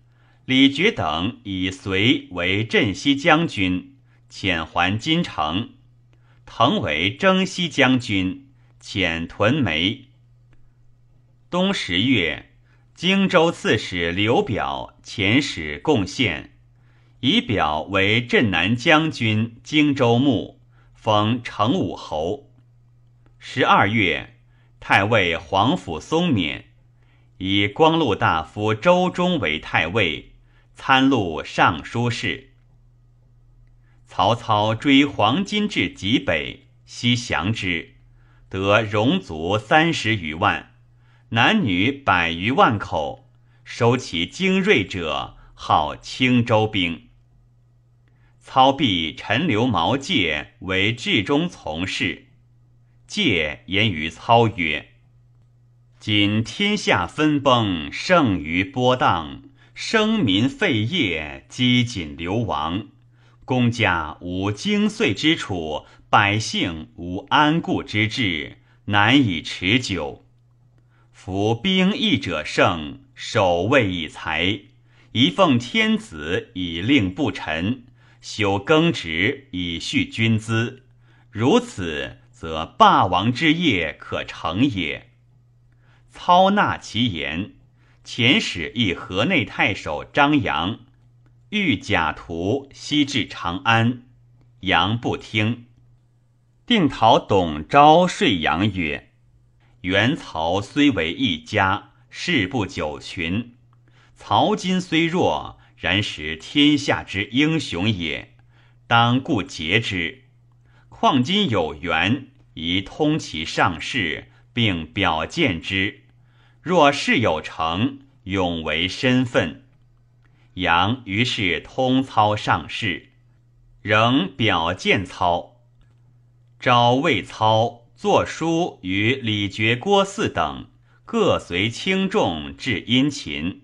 李傕等以随为镇西将军，遣还金城；腾为征西将军，遣屯梅。冬十月，荆州刺史刘表遣使贡献，以表为镇南将军、荆州牧，封成武侯。十二月。太尉皇甫嵩免，以光禄大夫周忠为太尉，参录尚书事。曹操追黄巾至极北，西降之，得戎卒三十余万，男女百余万口，收其精锐者，号青州兵。操必陈留毛玠为治中从事。介言于操曰：“今天下分崩，剩余波荡，生民废业，积谨流亡。公家无精髓之处，百姓无安固之志，难以持久。夫兵役者胜，守卫以才，宜奉天子以令不臣，修耕植以恤军资。如此。”则霸王之业可成也。操纳其言，遣使议河内太守张扬，欲假途西至长安，杨不听。定讨董昭说杨曰：“元曹虽为一家，事不久群。曹今虽弱，然识天下之英雄也，当固节之。”况今有缘，宜通其上事，并表见之。若事有成，永为身份。杨于是通操上事，仍表见操。昭魏操作书与李傕、郭汜等，各随轻重至殷勤。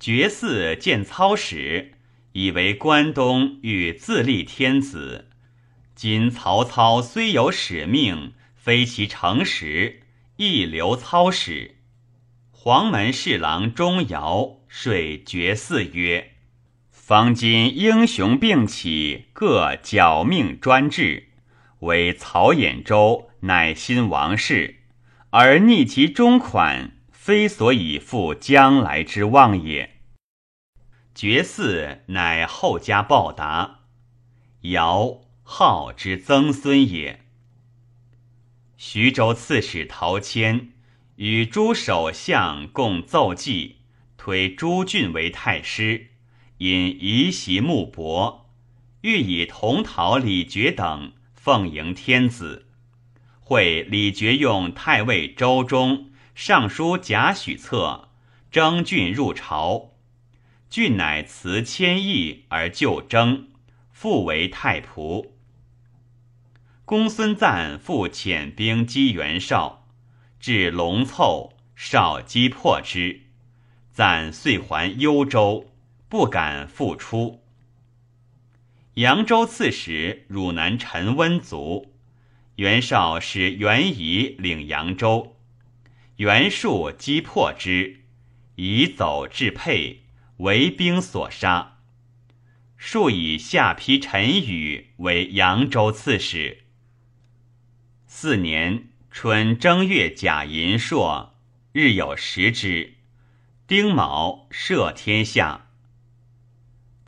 傕汜见操使，以为关东欲自立天子。今曹操虽有使命，非其诚实，亦留操使。黄门侍郎钟繇说绝嗣曰：“方今英雄并起，各矫命专制，为曹兖州乃新王室，而逆其中款，非所以负将来之望也。”绝嗣乃后家报答，尧。号之曾孙也。徐州刺史陶谦与诸首相共奏计，推朱俊为太师，因移席穆伯，欲以同讨李傕等，奉迎天子。会李傕用太尉周忠、尚书贾诩策征郡入朝，郡乃辞谦益而就征，复为太仆。公孙瓒复遣兵击袁绍，至龙凑，绍击破之。瓒遂还幽州，不敢复出。扬州刺史汝南陈温卒，袁绍使袁仪领扬州，袁术击破之，以走至沛，为兵所杀。术以下邳陈宇为扬州刺史。四年春正月甲寅朔，日有食之。丁卯，赦天下。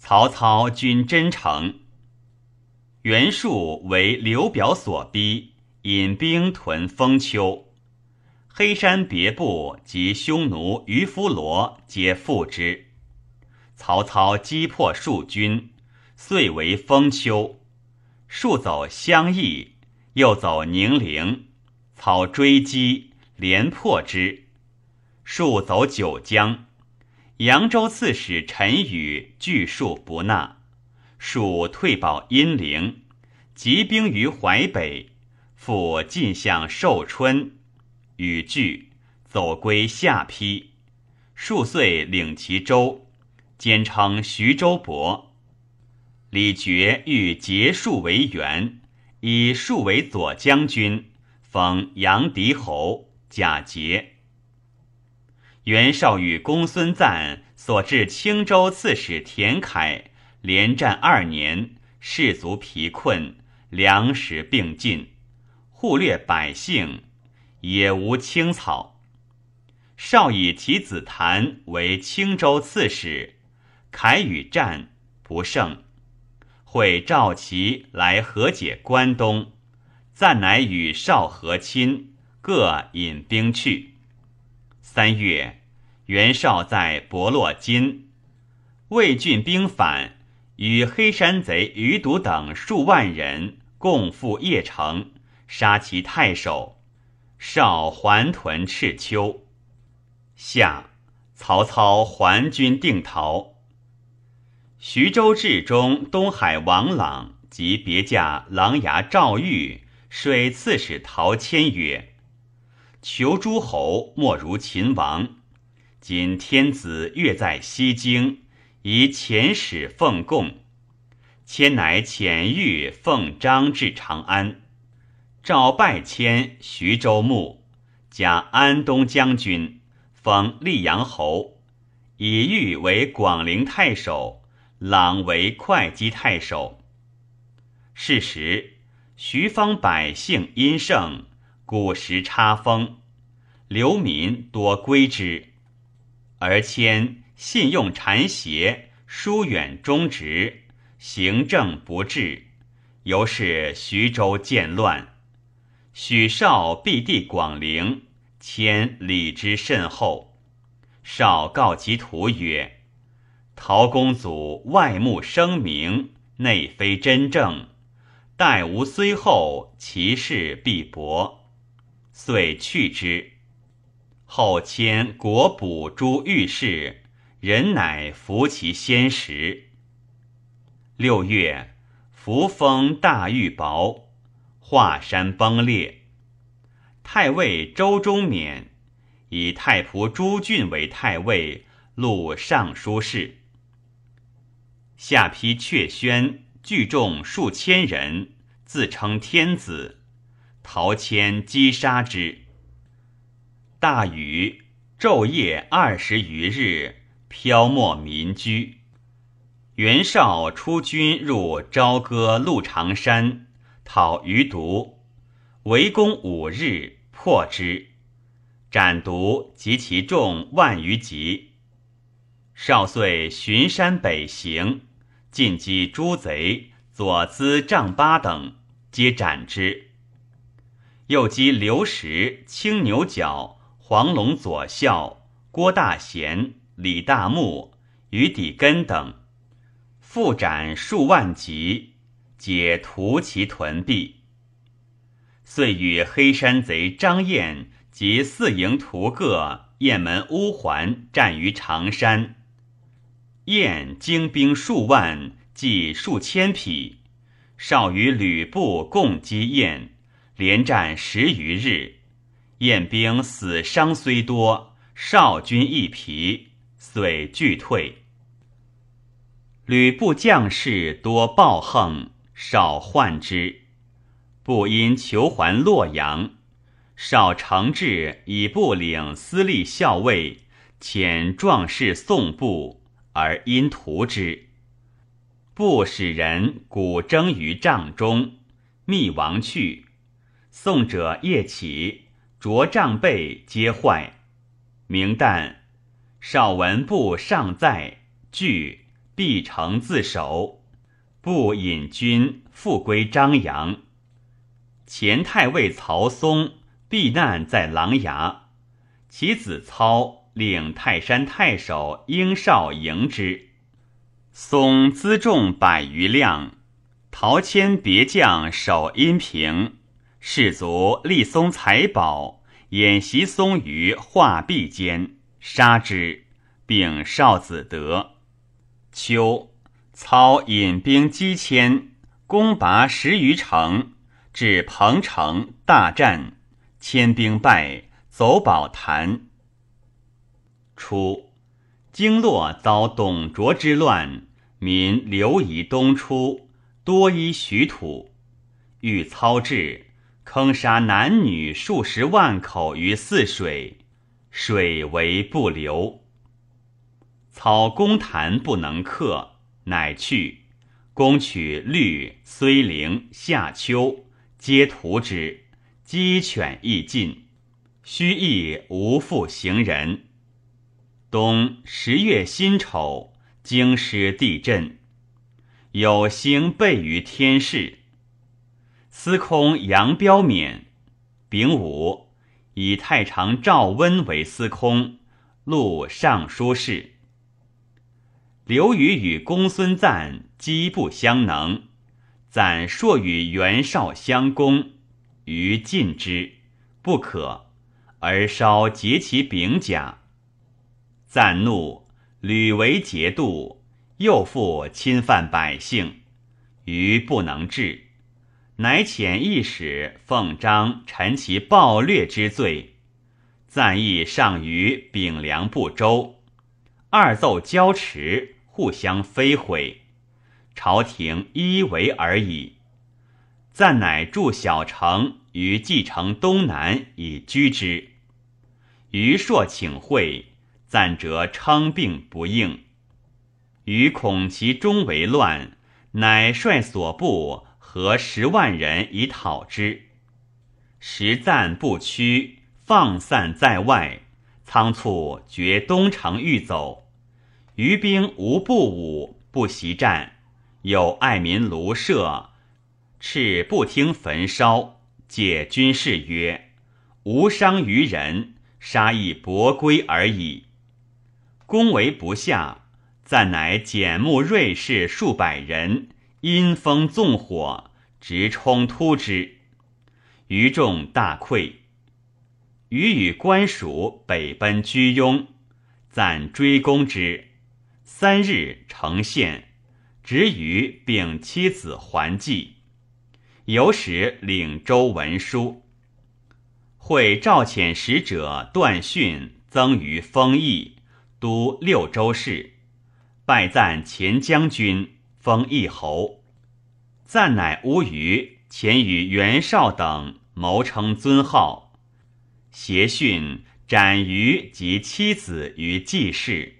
曹操军真诚。袁术为刘表所逼，引兵屯封丘。黑山别部及匈奴于夫罗皆附之。曹操击破数军，遂为封丘。数走相邑。又走宁陵，操追击，连破之。数走九江，扬州刺史陈宇拒数不纳，数退保阴陵，集兵于淮北，复进向寿春，与拒走归下邳，数岁领其州，兼称徐州伯。李傕欲结束为元，以数为左将军，封杨狄侯，假节。袁绍与公孙瓒所至青州刺史田楷连战二年，士卒疲困，粮食并尽，忽略百姓，也无青草。绍以其子谭为青州刺史，凯与战不胜。会赵齐来和解关东，暂乃与少和亲，各引兵去。三月，袁绍在博洛金，魏郡兵反，与黑山贼余毒等数万人共赴邺城，杀其太守。绍还屯赤丘。夏，曹操还军定陶。徐州治中东海王朗及别驾琅琊赵玉水刺史陶谦曰：“求诸侯莫如秦王。今天子越在西京，以遣使奉贡。谦乃遣御奉章至长安。赵拜迁徐州牧，加安东将军，封溧阳侯，以玉为广陵太守。”朗为会稽太守。是时，徐方百姓殷盛，古时差封，流民多归之。而谦信用谗邪，疏远忠直，行政不治，由是徐州渐乱。许绍避地广陵，谦礼之甚厚。绍告其徒曰。陶公祖外慕声名，内非真正。待吾虽后，其事必薄，遂去之。后迁国补诸御史，人乃服其先时。六月，扶风大玉雹，华山崩裂。太尉周忠勉以太仆朱俊为太尉，录尚书事。下邳阙宣聚众数千人，自称天子。陶谦击杀之。大雨，昼夜二十余日，漂没民居。袁绍出军入朝歌鹿长山，讨余毒，围攻五日，破之，斩毒及其众万余级。少岁巡山北行。进击诸贼，左资丈八等，皆斩之。又击刘石、青牛角、黄龙左校、郭大贤、李大木、于底根等，复斩数万级，皆屠其屯壁。遂与黑山贼张燕及四营屠各雁门乌环战于长山。燕精兵数万，计数千匹，少与吕布共击燕，连战十余日。燕兵死伤虽多，少军一疲，遂俱退。吕布将士多暴横，少患之。不因求还洛阳，少承志以部领私立校尉，遣壮士送布。而因屠之，不使人鼓征于帐中，密亡去。宋者夜起，着帐被皆坏。明旦，少文部尚在，惧，必成自首。不引军复归张扬。前太尉曹嵩避难在琅琊，其子操。领泰山太守应绍迎之，松辎重百余辆，陶谦别将守阴平，士卒立松财宝，掩袭松于画壁间，杀之，并少子德。秋，操引兵击迁，攻拔十余城，至彭城大战，迁兵败，走保坛。初，经洛遭董卓之乱，民流移东出，多依许土，欲操制，坑杀男女数十万口于泗水，水为不流。操公坛不能克，乃去，攻取律、睢陵、夏丘，皆屠之，鸡犬亦尽，须亦无复行人。冬十月辛丑，京师地震，有星备于天市。司空杨彪免。丙午，以太常赵温为司空，录尚书事。刘虞与公孙瓒机不相能，瓒硕与袁绍相攻，于禁之，不可，而稍结其柄甲。赞怒，屡为节度，又复侵犯百姓，余不能治，乃遣一使奉章陈其暴掠之罪。赞亦上于秉良不周，二奏交持，互相飞毁，朝廷依为而已。赞乃筑小城于蓟城东南以居之。余硕请会。赞折称病不应，余恐其终为乱，乃率所部合十万人以讨之。时赞不屈，放散在外，仓促绝东城欲走。余兵无不武，不习战，有爱民庐舍，敕不听焚烧，解军士曰：“无伤于人，杀亦薄归而已。”攻为不下，暂乃简木锐士数百人，因风纵火，直冲突之，余众大溃。余与官属北奔居庸，暂追攻之，三日成县，执余并妻子还祭。有使领州文书，会召遣使者段训增于丰邑。都六州事，拜赞前将军，封义侯。赞乃乌余前与袁绍等谋称尊号，挟训斩于及妻子于季氏。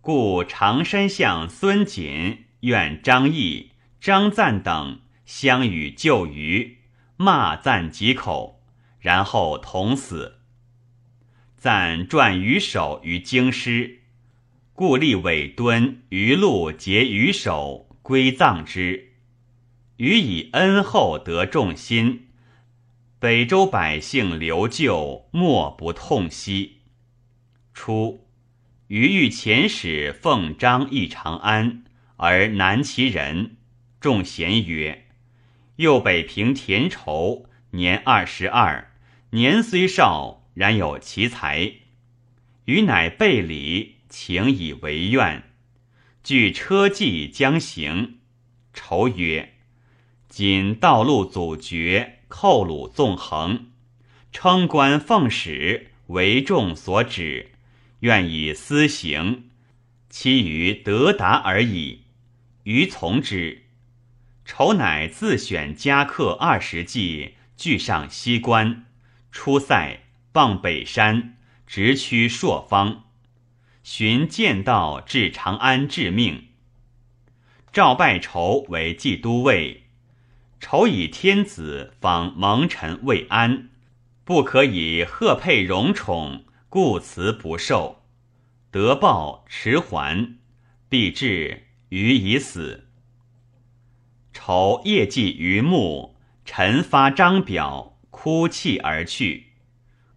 故常山相孙瑾愿张毅、张赞等相与救余，骂赞几口，然后同死。暂传于首于京师，故立尾敦于路结于首，归葬之。予以恩厚得众心，北周百姓留旧，莫不痛惜。初，余欲遣使奉章诣长安，而难其人。众贤曰：“右北平田畴，年二十二，年虽少。”然有奇才，余乃备礼，请以为愿。据车骑将行，愁曰：“今道路阻绝，寇虏纵横，称官奉使，为众所指，愿以私行，期于得达而已。”余从之。愁乃自选家客二十骑，俱上西关，出塞。傍北山，直趋朔方，寻剑道至长安致命。赵拜仇为冀都尉，仇以天子访蒙尘未安，不可以贺佩荣宠，故辞不受。得报迟还，必至于已死。仇夜祭于墓，臣发张表，哭泣而去。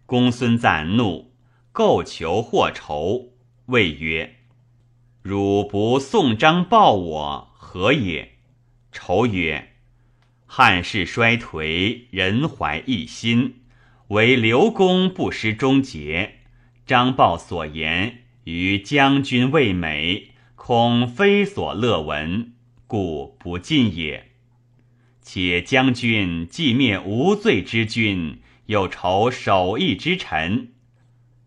公孙瓒怒，构求获仇，谓曰：“汝不送章报我，何也？”仇曰：“汉室衰颓，人怀异心，唯刘公不失忠节。张豹所言于将军未美，恐非所乐闻，故不进也。且将军既灭无罪之君，又仇守义之臣，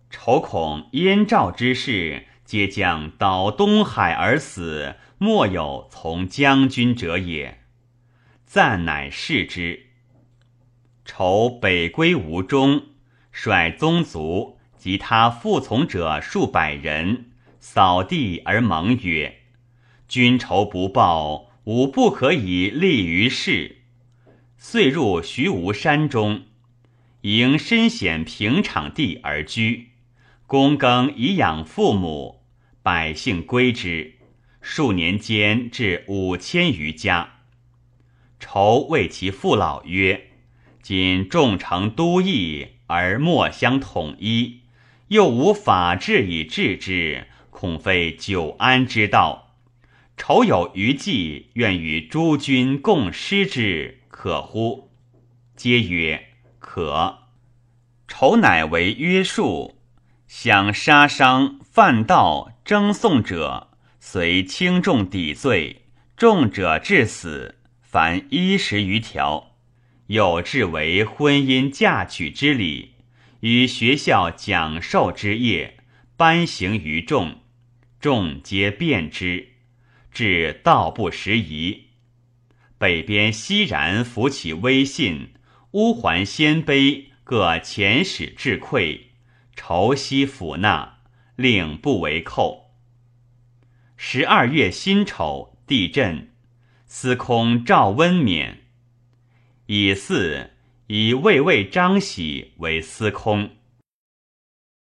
愁恐燕赵之士皆将倒东海而死，莫有从将军者也。赞乃视之。仇北归吴中，率宗族及他附从者数百人，扫地而盟曰：“君仇不报，吾不可以立于世。”遂入徐吴山中，迎深险平场地而居，躬耕以养父母，百姓归之。数年间至五千余家。仇谓其父老曰。今众成都邑而莫相统一，又无法治以治之，恐非久安之道。仇有余计，愿与诸君共施之，可乎？皆曰可。仇乃为约束，想杀伤犯盗争讼者，随轻重抵罪，重者致死，凡一十余条。有至为婚姻嫁娶之礼，与学校讲授之业，颁行于众，众皆辨之，至道不拾遗。北边熙然扶起威信，乌桓鲜卑各遣使至馈，酬悉抚纳，令不为寇。十二月辛丑，地震，司空赵温冕。以四以魏魏张喜为司空。